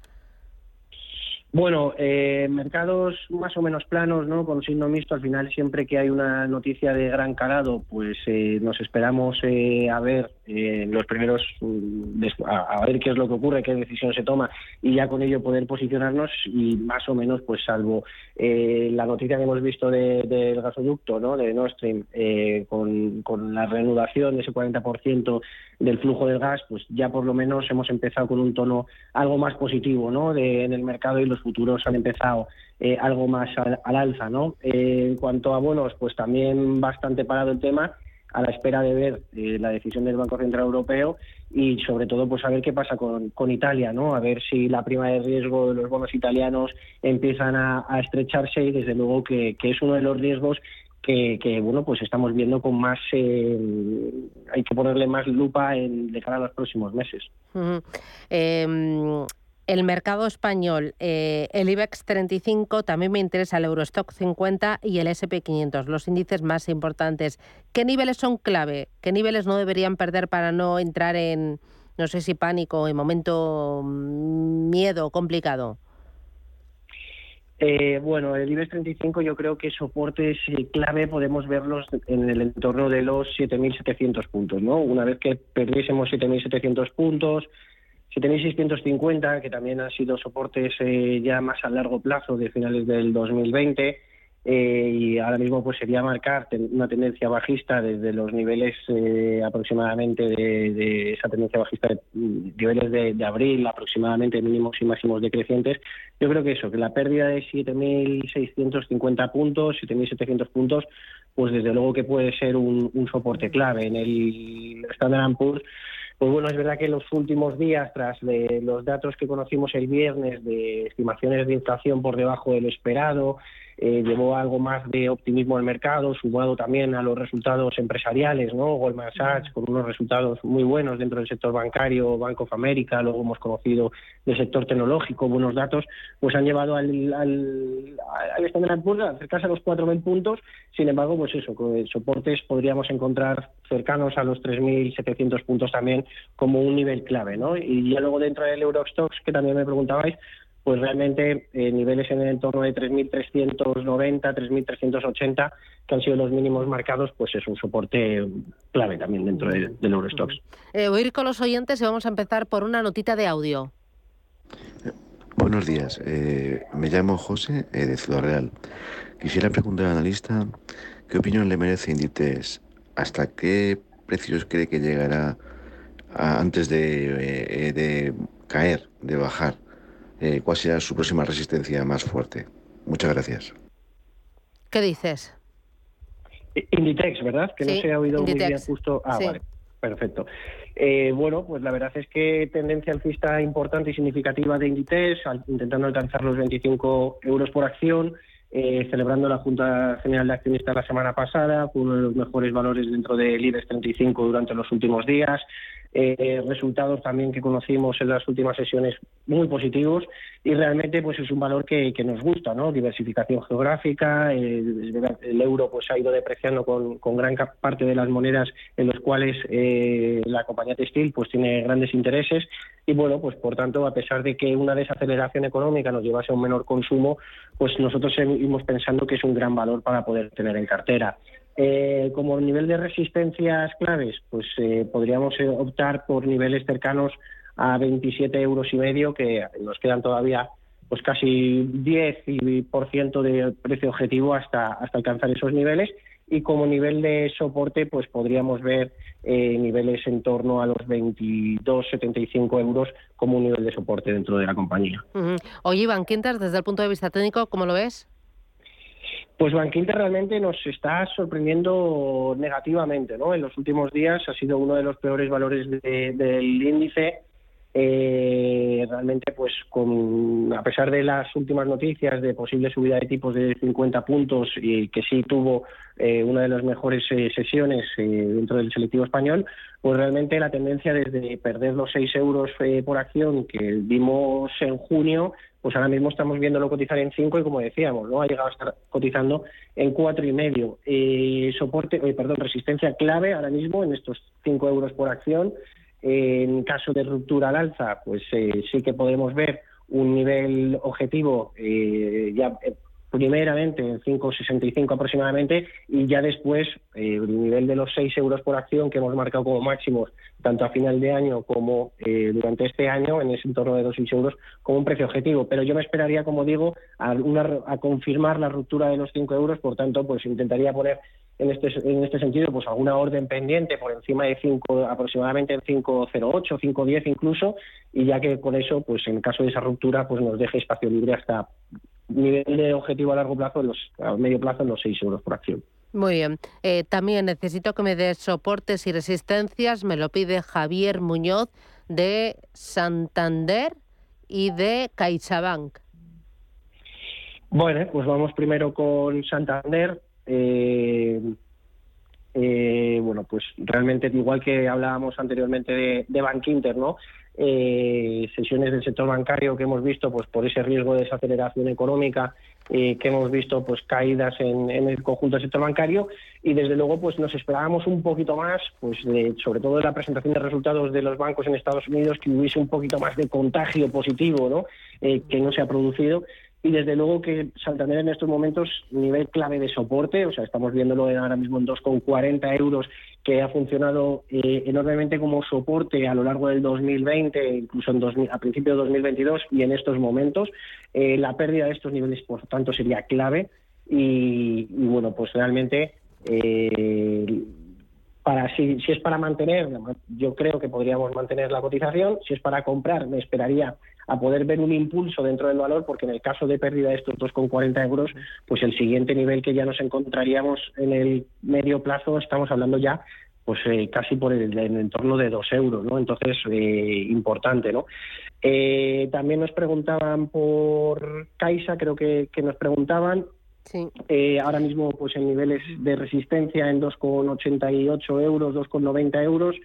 Bueno, eh, mercados más o menos planos, ¿no? Con signo mixto, al final siempre que hay una noticia de gran calado, pues eh, nos esperamos eh, a ver eh, los primeros, mm, a, ver qué es lo que ocurre, qué decisión se toma y ya con ello poder posicionarnos y más o menos, pues salvo la noticia que hemos visto del gasoducto, ¿no? De Nord Stream, con, con la reanudación de ese 40% del flujo del gas, pues ya por lo menos hemos empezado con un tono algo más positivo, ¿no? De, en el mercado y los futuros han empezado eh, algo más al, alza, ¿no? Eh, en cuanto a bonos, pues también bastante parado el tema a la espera de ver eh, la decisión del Banco Central Europeo y sobre todo pues a ver qué pasa con, con Italia, ¿no? A ver si la prima de riesgo de los bonos italianos empiezan a, estrecharse y desde luego que, es uno de los riesgos que, bueno pues estamos viendo con más hay que ponerle más lupa en, de cara a los próximos meses el mercado español, eh, el IBEX 35, también me interesa el Eurostock 50 y el SP500, los índices más importantes. ¿Qué niveles son clave? ¿Qué niveles no deberían perder para no entrar en, no sé si pánico, en momento mm, miedo complicado? Eh, bueno, el IBEX 35 yo creo que soportes clave podemos verlos en el entorno de los 7.700 puntos, ¿no? Una vez que perdiésemos 7.700 puntos, 7.650, que también han sido soportes eh, ya más a largo plazo de finales del 2020, eh, y ahora mismo pues sería marcar una tendencia bajista desde los niveles eh, aproximadamente de, esa tendencia bajista de mm, niveles de, abril aproximadamente mínimos y máximos decrecientes. Yo creo que eso que la pérdida de 7.650 puntos 7.700 puntos pues desde luego que puede ser un, un soporte clave. En el Standard Poor's pues bueno, es verdad que los últimos días, tras de los datos que conocimos el viernes de estimaciones de inflación por debajo del esperado, eh, llevó algo más de optimismo al mercado, sumado también a los resultados empresariales, ¿no? Goldman Sachs con unos resultados muy buenos dentro del sector bancario, Bank of America, luego hemos conocido del sector tecnológico, buenos datos, pues han llevado al, al, al Standard Poor's a acercarse a los 4.000 puntos, sin embargo, pues eso, con soportes podríamos encontrar cercanos a los 3.700 puntos también como un nivel clave, ¿no? Y ya luego dentro del Eurostox, que también me preguntabais, pues realmente eh, niveles en el entorno de 3.390, 3.380, que han sido los mínimos marcados, pues es un soporte clave también dentro del Eurostox. Eh, voy a ir con los oyentes y vamos a empezar por una notita de audio. Buenos días, eh, me llamo José de Ciudad Real. Quisiera preguntar al analista qué opinión le merece Inditex, hasta qué precios cree que llegará antes de, de caer, de bajar eh, cuál será su próxima resistencia más fuerte. Muchas gracias. ¿Qué dices? Inditex, ¿verdad? Que no se ha oído muy bien justo. Ah, vale. Perfecto. Eh, bueno, pues la verdad es que tendencia alcista importante y significativa de Inditex, intentando alcanzar los 25 euros por acción, eh, celebrando la Junta General de Accionistas la semana pasada, con uno de los mejores valores dentro del IBEX 35 durante los últimos días, eh, resultados también que conocimos en las últimas sesiones muy positivos y realmente pues es un valor que, nos gusta, ¿no? Diversificación geográfica, el euro pues ha ido depreciando con, gran parte de las monedas en los cuales eh, la compañía textil pues tiene grandes intereses y bueno pues por tanto a pesar de que una desaceleración económica nos llevase a un menor consumo pues nosotros seguimos pensando que es un gran valor para poder tener en cartera. Eh, como nivel de resistencias claves, pues eh, podríamos eh, optar por niveles cercanos a 27 euros y medio, que nos quedan todavía pues casi 10% de precio objetivo hasta, hasta alcanzar esos niveles. Y como nivel de soporte, pues podríamos ver niveles en torno a los 22,75 euros como un nivel de soporte dentro de la compañía. Oye, Iván Quintas, desde el punto de vista técnico, ¿cómo lo ves? Pues Bankinter realmente nos está sorprendiendo negativamente, ¿no? En los últimos días ha sido uno de los peores valores del índice. Eh, realmente, pues, con, a pesar de las últimas noticias de posible subida de tipos de 50 puntos y que sí tuvo eh, una de las mejores eh, sesiones eh, dentro del selectivo español, pues realmente la tendencia desde perder los 6 euros por acción que vimos en junio pues ahora mismo estamos viéndolo cotizar en 5 y como decíamos, ¿no? Ha llegado a estar cotizando en cuatro y medio. Eh, soporte, eh, perdón, resistencia clave ahora mismo en estos 5 euros por acción. En caso de ruptura al alza, pues eh, sí que podemos ver un nivel objetivo ya primeramente en 5,65 aproximadamente y ya después eh, el nivel de los 6 euros por acción que hemos marcado como máximos tanto a final de año como eh, durante este año en ese entorno de 2,6 euros como un precio objetivo. Pero yo me esperaría, como digo, a, a confirmar la ruptura de los 5 euros, por tanto, pues intentaría poner en este, en este sentido pues alguna orden pendiente por encima de 5 aproximadamente en 508 510 incluso y ya que con eso pues en caso de esa ruptura pues nos deje espacio libre hasta nivel de objetivo a largo plazo, los, a medio plazo, en los 6 euros por acción. Muy bien. Eh, también necesito que me des soportes y resistencias. Me lo pide Javier Muñoz de Santander y de CaixaBank. Bueno, pues vamos primero con Santander. Eh, eh, bueno, pues realmente igual que hablábamos anteriormente de, de Bank Inter, ¿no? Eh, sesiones del sector bancario que hemos visto pues por ese riesgo de desaceleración económica eh, que hemos visto pues caídas en, el conjunto del sector bancario y desde luego pues nos esperábamos un poquito más pues sobre todo de la presentación de resultados de los bancos en Estados Unidos que hubiese un poquito más de contagio positivo ¿no? Eh, que no se ha producido y desde luego que Santander en estos momentos nivel clave de soporte, o sea, estamos viéndolo ahora mismo en 2,40 euros, que ha funcionado eh, enormemente como soporte a lo largo del 2020, incluso en a principios de 2022 y en estos momentos. Eh, la pérdida de estos niveles, por tanto, sería clave y, bueno, pues realmente eh, para si, si es para mantener, yo creo que podríamos mantener la cotización. Si es para comprar, me esperaría a poder ver un impulso dentro del valor, porque en el caso de pérdida de estos 2,40 euros, pues el siguiente nivel que ya nos encontraríamos en el medio plazo, estamos hablando ya pues eh, casi por el, en entorno de 2 euros, ¿no? Entonces, eh, importante, ¿no? Eh, también nos preguntaban por Caixa, creo que, que nos preguntaban, ahora mismo, pues en niveles de resistencia en 2,88 euros, 2,90 euros.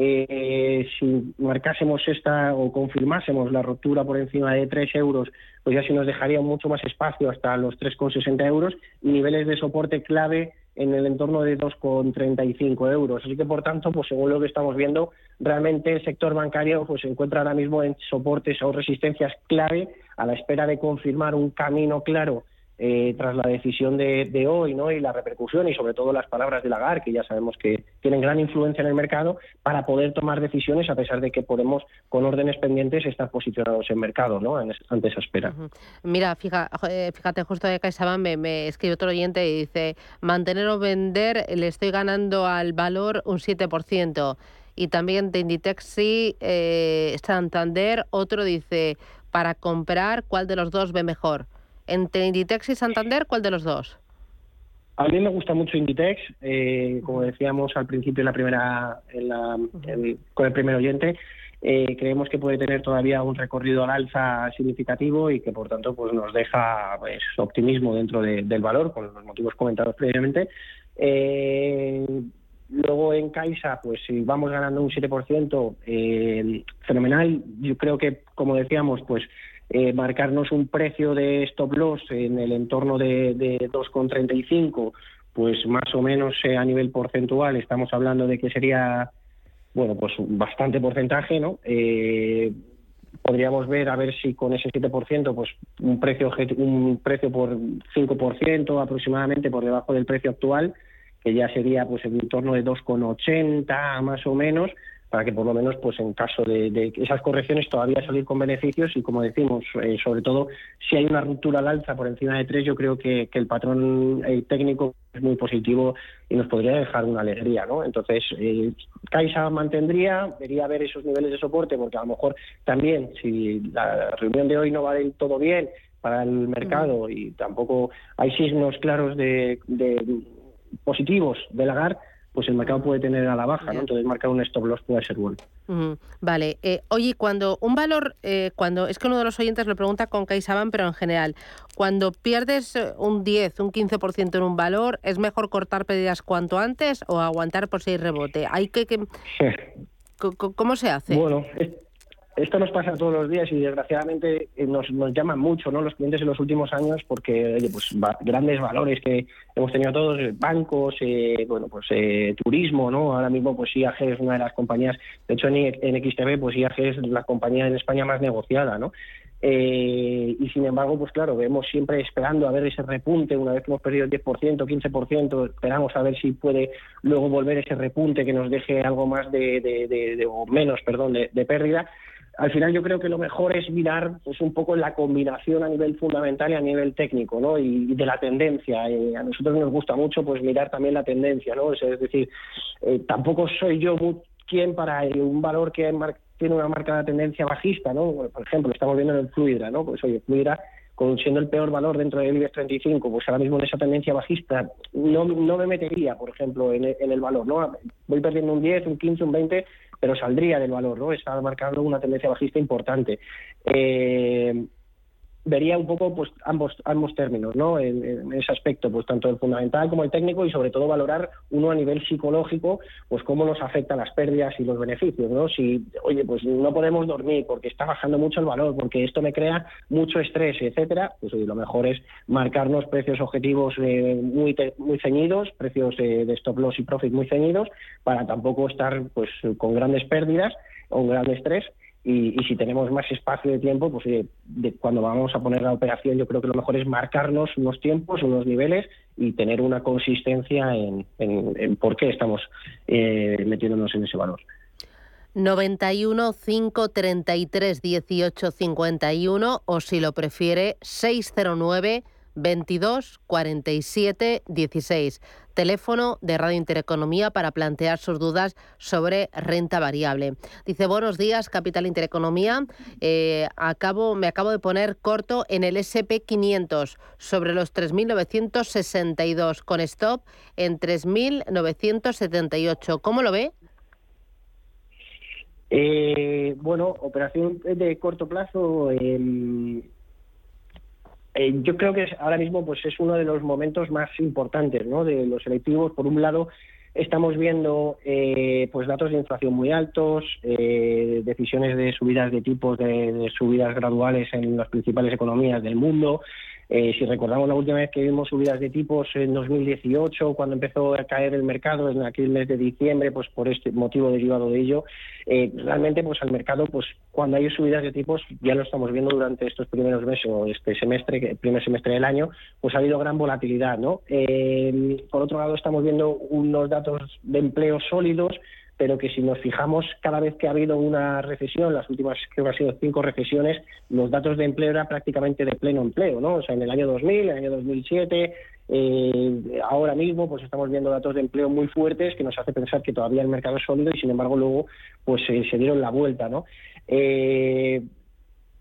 Eh, si marcásemos esta o confirmásemos la ruptura por encima de 3 euros, pues ya sí nos dejaría mucho más espacio hasta los 3,60 euros y niveles de soporte clave en el entorno de 2,35 euros. Así que, por tanto, pues según lo que estamos viendo, realmente el sector bancario pues, se encuentra ahora mismo en soportes o resistencias clave a la espera de confirmar un camino claro eh, tras la decisión de, hoy ¿no? y la repercusión y sobre todo las palabras de Lagarde, que ya sabemos que tienen gran influencia en el mercado, para poder tomar decisiones a pesar de que podemos, con órdenes pendientes, estar posicionados en mercado ¿no? ante esa espera. Mira, fíjate, justo de CaixaBank me, me escribe otro oyente y dice, mantener o vender, le estoy ganando al valor un 7%. Y también de Inditexi, eh, Santander, otro dice, para comprar, ¿cuál de los dos ve mejor? Entre Inditex y Santander, ¿cuál de los dos? A mí me gusta mucho Inditex, eh, como decíamos al principio en la primera, con el primer oyente, eh, creemos que puede tener todavía un recorrido al alza significativo y que por tanto pues nos deja pues, optimismo dentro del valor, por los motivos comentados previamente. Eh, luego en Caixa, pues si vamos ganando un 7%, fenomenal. Yo creo que, como decíamos, pues eh, marcarnos un precio de stop loss en el entorno de, de 2,35, pues más o menos eh, a nivel porcentual estamos hablando de que sería, bueno, pues bastante porcentaje, ¿no? Eh, podríamos ver a ver si con ese 7%, pues un precio un precio por 5% aproximadamente por debajo del precio actual, que ya sería pues en torno de 2,80 más o menos, para que por lo menos, pues en caso de, esas correcciones todavía salir con beneficios y como decimos, eh, sobre todo si hay una ruptura al alza por encima de tres, yo creo que, el patrón eh, técnico es muy positivo y nos podría dejar una alegría, ¿no? Entonces, eh, Caixa mantendría, vería ver esos niveles de soporte, porque a lo mejor también, si la reunión de hoy no va del todo bien, para el mercado y tampoco hay signos claros de, de positivos de lagar, pues el mercado puede tener a la baja, ¿no? Entonces marcar un stop loss puede ser bueno. Vale. Eh, oye, cuando un valor, eh, cuando es que uno de los oyentes lo pregunta con CaixaBank, pero en general, cuando pierdes eh, un 10, un 15% en un valor, ¿es mejor cortar pérdidas cuanto antes o aguantar por si hay rebote? Hay que... que... ¿Cómo se hace? Bueno, esto nos pasa todos los días y desgraciadamente eh, nos, nos llaman mucho ¿no? los clientes en los últimos años porque pues grandes valores que hemos tenido todos, eh, bancos, eh, bueno pues turismo, ¿no? Ahora mismo pues IAG es una de las compañías, de hecho en, en XTB pues IAG es la compañía en España más negociada, ¿no? y sin embargo, pues claro, vemos siempre esperando a ver ese repunte, una vez que hemos perdido el 10%, 15%, esperamos a ver si puede luego volver ese repunte que nos deje algo más de, de, o menos, perdón, de, pérdida al final yo creo que lo mejor es mirar pues un poco la combinación a nivel fundamental y a nivel técnico, ¿no? Y, de la tendencia. Eh, a nosotros nos gusta mucho pues mirar también la tendencia, ¿no? Es, decir, eh, tampoco soy yo quien para un valor que tiene una marcada tendencia bajista, ¿no? Por ejemplo, estamos viendo en el Fluidra, ¿no? Pues oye, Fluidra siendo el peor valor dentro del IBEX 35, pues ahora mismo en esa tendencia bajista no, no me metería, por ejemplo, en, en el valor, ¿no? Voy perdiendo un 10, un 15, un 20, pero saldría del valor, ¿no? Está marcando una tendencia bajista importante. Eh, vería un poco pues ambos ambos términos no en, ese aspecto pues tanto el fundamental como el técnico y sobre todo valorar uno a nivel psicológico pues cómo nos afectan las pérdidas y los beneficios no si oye pues no podemos dormir porque está bajando mucho el valor porque esto me crea mucho estrés etcétera pues lo mejor es marcarnos precios objetivos eh, muy muy ceñidos precios eh, de stop loss y profit muy ceñidos para tampoco estar pues con grandes pérdidas o un gran estrés y, si tenemos más espacio de tiempo, pues cuando vamos a poner la operación, yo creo que lo mejor es marcarnos unos tiempos, unos niveles y tener una consistencia en, por qué estamos eh, metiéndonos en ese valor. 91 533 18 51 o si lo prefiere 609 22 47 16 teléfono de Radio Intereconomía para plantear sus dudas sobre renta variable. Dice, buenos días, Capital Intereconomía. Eh, acabo, me acabo de poner corto en el SP500 sobre los 3.962 con stop en 3.978. ¿Cómo lo ve? Eh, bueno, operación de corto plazo. Eh, yo creo que ahora mismo pues es uno de los momentos más importantes ¿no? de los selectivos. Por un lado, estamos viendo eh, pues datos de inflación muy altos, eh, decisiones de subidas de tipos, de, subidas graduales en las principales economías del mundo. Eh, si recordamos la última vez que vimos subidas de tipos en 2018, cuando empezó a caer el mercado en aquel mes de diciembre, pues por este motivo derivado de ello, eh, realmente pues al mercado, pues cuando hay subidas de tipos, ya lo estamos viendo durante estos primeros meses o este semestre, primer semestre del año, pues ha habido gran volatilidad, ¿no? Eh, por otro lado, estamos viendo unos datos de empleo sólidos pero que si nos fijamos cada vez que ha habido una recesión, las últimas creo que han sido cinco recesiones, los datos de empleo eran prácticamente de pleno empleo, ¿no? O sea, en el año 2000, en el año 2007, eh, ahora mismo pues estamos viendo datos de empleo muy fuertes que nos hace pensar que todavía el mercado es sólido y sin embargo luego pues se dieron la vuelta, ¿no? Eh,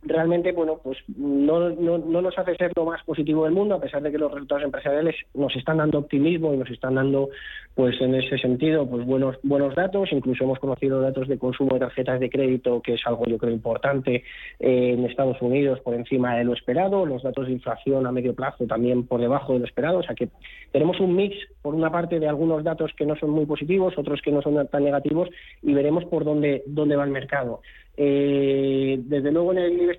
realmente, bueno, pues no, no, no, nos hace ser lo más positivo del mundo, a pesar de que los resultados empresariales nos están dando optimismo y nos están dando, pues en ese sentido, pues buenos, buenos datos. Incluso hemos conocido datos de consumo de tarjetas de crédito, que es algo yo creo importante eh, en Estados Unidos por encima de lo esperado. Los datos de inflación a medio plazo también por debajo de lo esperado. O sea que tenemos un mix, por una parte, de algunos datos que no son muy positivos, otros que no son tan negativos, y veremos por dónde, dónde va el mercado. Eh, desde luego en el nivel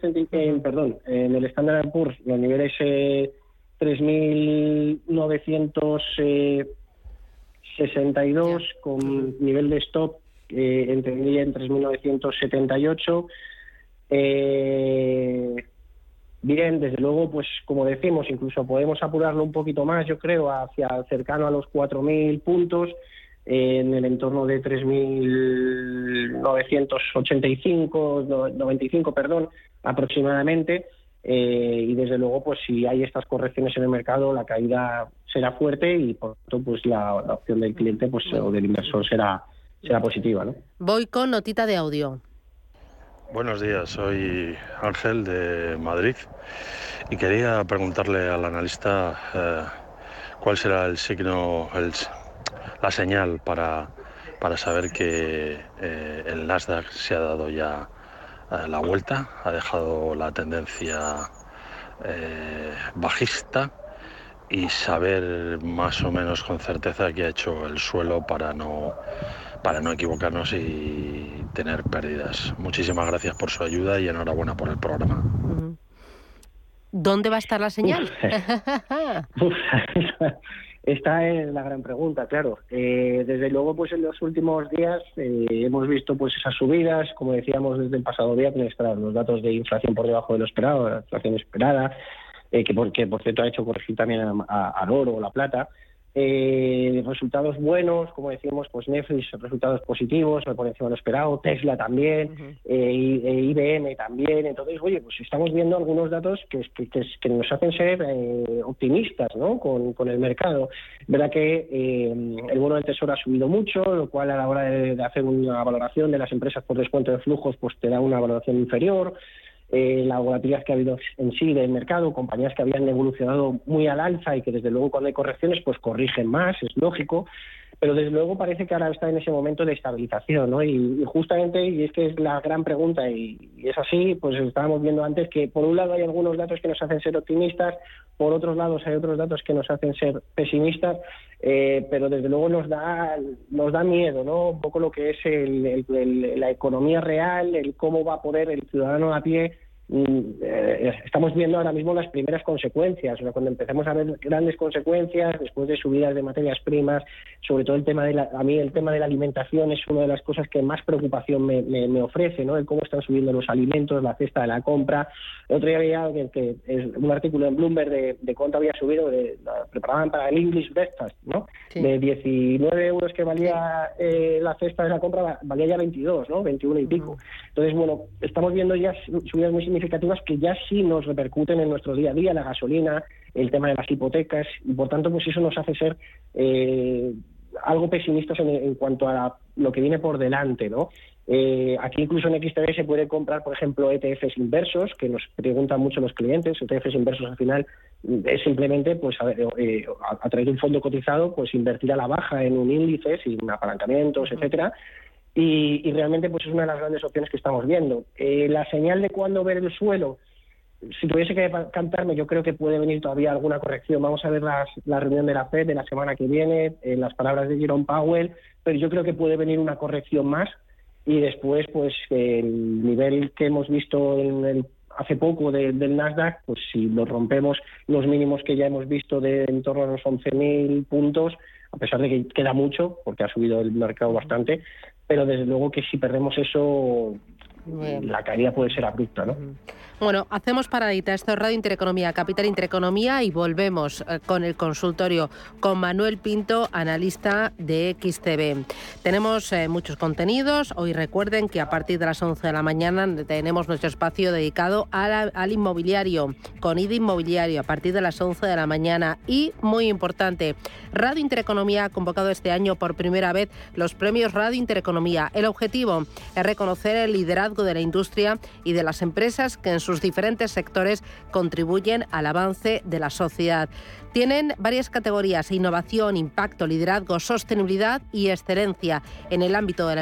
perdón, en el Standard Poor's los niveles eh, 3.962 con nivel de stop eh, entendía en 3.978. Eh, bien, desde luego, pues como decimos, incluso podemos apurarlo un poquito más, yo creo, hacia cercano a los 4.000 puntos en el entorno de 3.985, 95, perdón, aproximadamente. Eh, y desde luego, pues si hay estas correcciones en el mercado, la caída será fuerte y por tanto, pues la, opción del cliente pues o del inversor será será positiva, ¿no? Voy con notita de audio. Buenos días, soy Ángel de Madrid y quería preguntarle al analista eh, cuál será el signo, el, la señal para, para saber que eh, el Nasdaq se ha dado ya eh, la vuelta, ha dejado la tendencia eh, bajista y saber más o menos con certeza que ha hecho el suelo para no para no equivocarnos y tener pérdidas. Muchísimas gracias por su ayuda y enhorabuena por el programa. ¿Dónde va a estar la señal? [LAUGHS] [LAUGHS] Esta es la gran pregunta, claro. Eh, desde luego, pues en los últimos días eh, hemos visto pues esas subidas, como decíamos desde el pasado viernes, los datos de inflación por debajo de lo esperado, la inflación esperada, eh, que, por, que por cierto ha hecho corregir también al oro o la plata. Eh, resultados buenos, como decíamos, pues Netflix, resultados positivos, por encima de lo esperado, Tesla también, eh, IBM también. Entonces, oye, pues estamos viendo algunos datos que, que, que nos hacen ser eh, optimistas ¿no? con, con, el mercado. verdad que eh, el bono del tesoro ha subido mucho, lo cual a la hora de, de hacer una valoración de las empresas por descuento de flujos, pues te da una valoración inferior eh, que ha habido en sí del mercado, compañías que habían evolucionado muy al alza y que desde luego cuando hay correcciones pues corrigen más, es lógico, pero desde luego parece que ahora está en ese momento de estabilización, ¿no? Y, justamente, y es que es la gran pregunta, y, es así, pues estábamos viendo antes que por un lado hay algunos datos que nos hacen ser optimistas, por otros lados hay otros datos que nos hacen ser pesimistas, eh, pero desde luego nos da nos da miedo, ¿no? Un poco lo que es el, la economía real, el cómo va a poder el ciudadano a pie eh, estamos viendo ahora mismo las primeras consecuencias, o cuando empecemos a ver grandes consecuencias después de subidas de materias primas, sobre todo el tema de la, a mí el tema de la alimentación es una de las cosas que más preocupación me, me, me ofrece, ¿no? El cómo están subiendo los alimentos, la cesta de la compra. El otro día había que, que es un artículo en Bloomberg de, de cuánto había subido, de, preparaban para el English Breakfast, ¿no? Sí. De 19 euros que valía eh, la cesta de la compra, valía ya 22, ¿no? 21 y pico. Entonces, bueno, estamos viendo ya subidas muy significativas que ya sí nos repercuten en nuestro día a día, la gasolina, el tema de las hipotecas, y por tanto, pues eso nos hace ser eh, algo pesimistas en, en, cuanto a lo que viene por delante, ¿no? Eh, aquí incluso en XTB se puede comprar, por ejemplo, ETFs inversos, que nos preguntan mucho los clientes. ETFs inversos al final es simplemente, pues, a, eh, a, través de un fondo cotizado, pues invertir a la baja en un índice sin apalancamientos, uh -huh. Y, realmente, pues es una de las grandes opciones que estamos viendo. Eh, la señal de cuándo ver el suelo, si tuviese que cantarme, yo creo que puede venir todavía alguna corrección. Vamos a ver las, la reunión de la FED de la semana que viene, eh, las palabras de Jerome Powell, pero yo creo que puede venir una corrección más y después, pues el nivel que hemos visto hace poco de, del Nasdaq, pues si lo rompemos los mínimos que ya hemos visto de en torno a los 11.000 puntos, a pesar de que queda mucho, porque ha subido el mercado bastante, pero desde luego que si perdemos eso, la caída puede ser abrupta, ¿no? Bueno, hacemos paradita. Esto es Radio Intereconomía, Capital Intereconomía y volvemos eh, con el consultorio con Manuel Pinto, analista de XTB. Tenemos eh, muchos contenidos. Hoy recuerden que a partir de las 11 de la mañana tenemos nuestro espacio dedicado a la, al inmobiliario, con IDA Inmobiliario, a partir de las 11 de la mañana. Y, muy importante, Radio Intereconomía ha convocado este año por primera vez los premios Radio Intereconomía. El objetivo es reconocer el liderazgo de la industria y de las empresas que en sus diferentes sectores contribuyen al avance de la sociedad. Tienen varias categorías, innovación, impacto, liderazgo, sostenibilidad y excelencia en el ámbito de la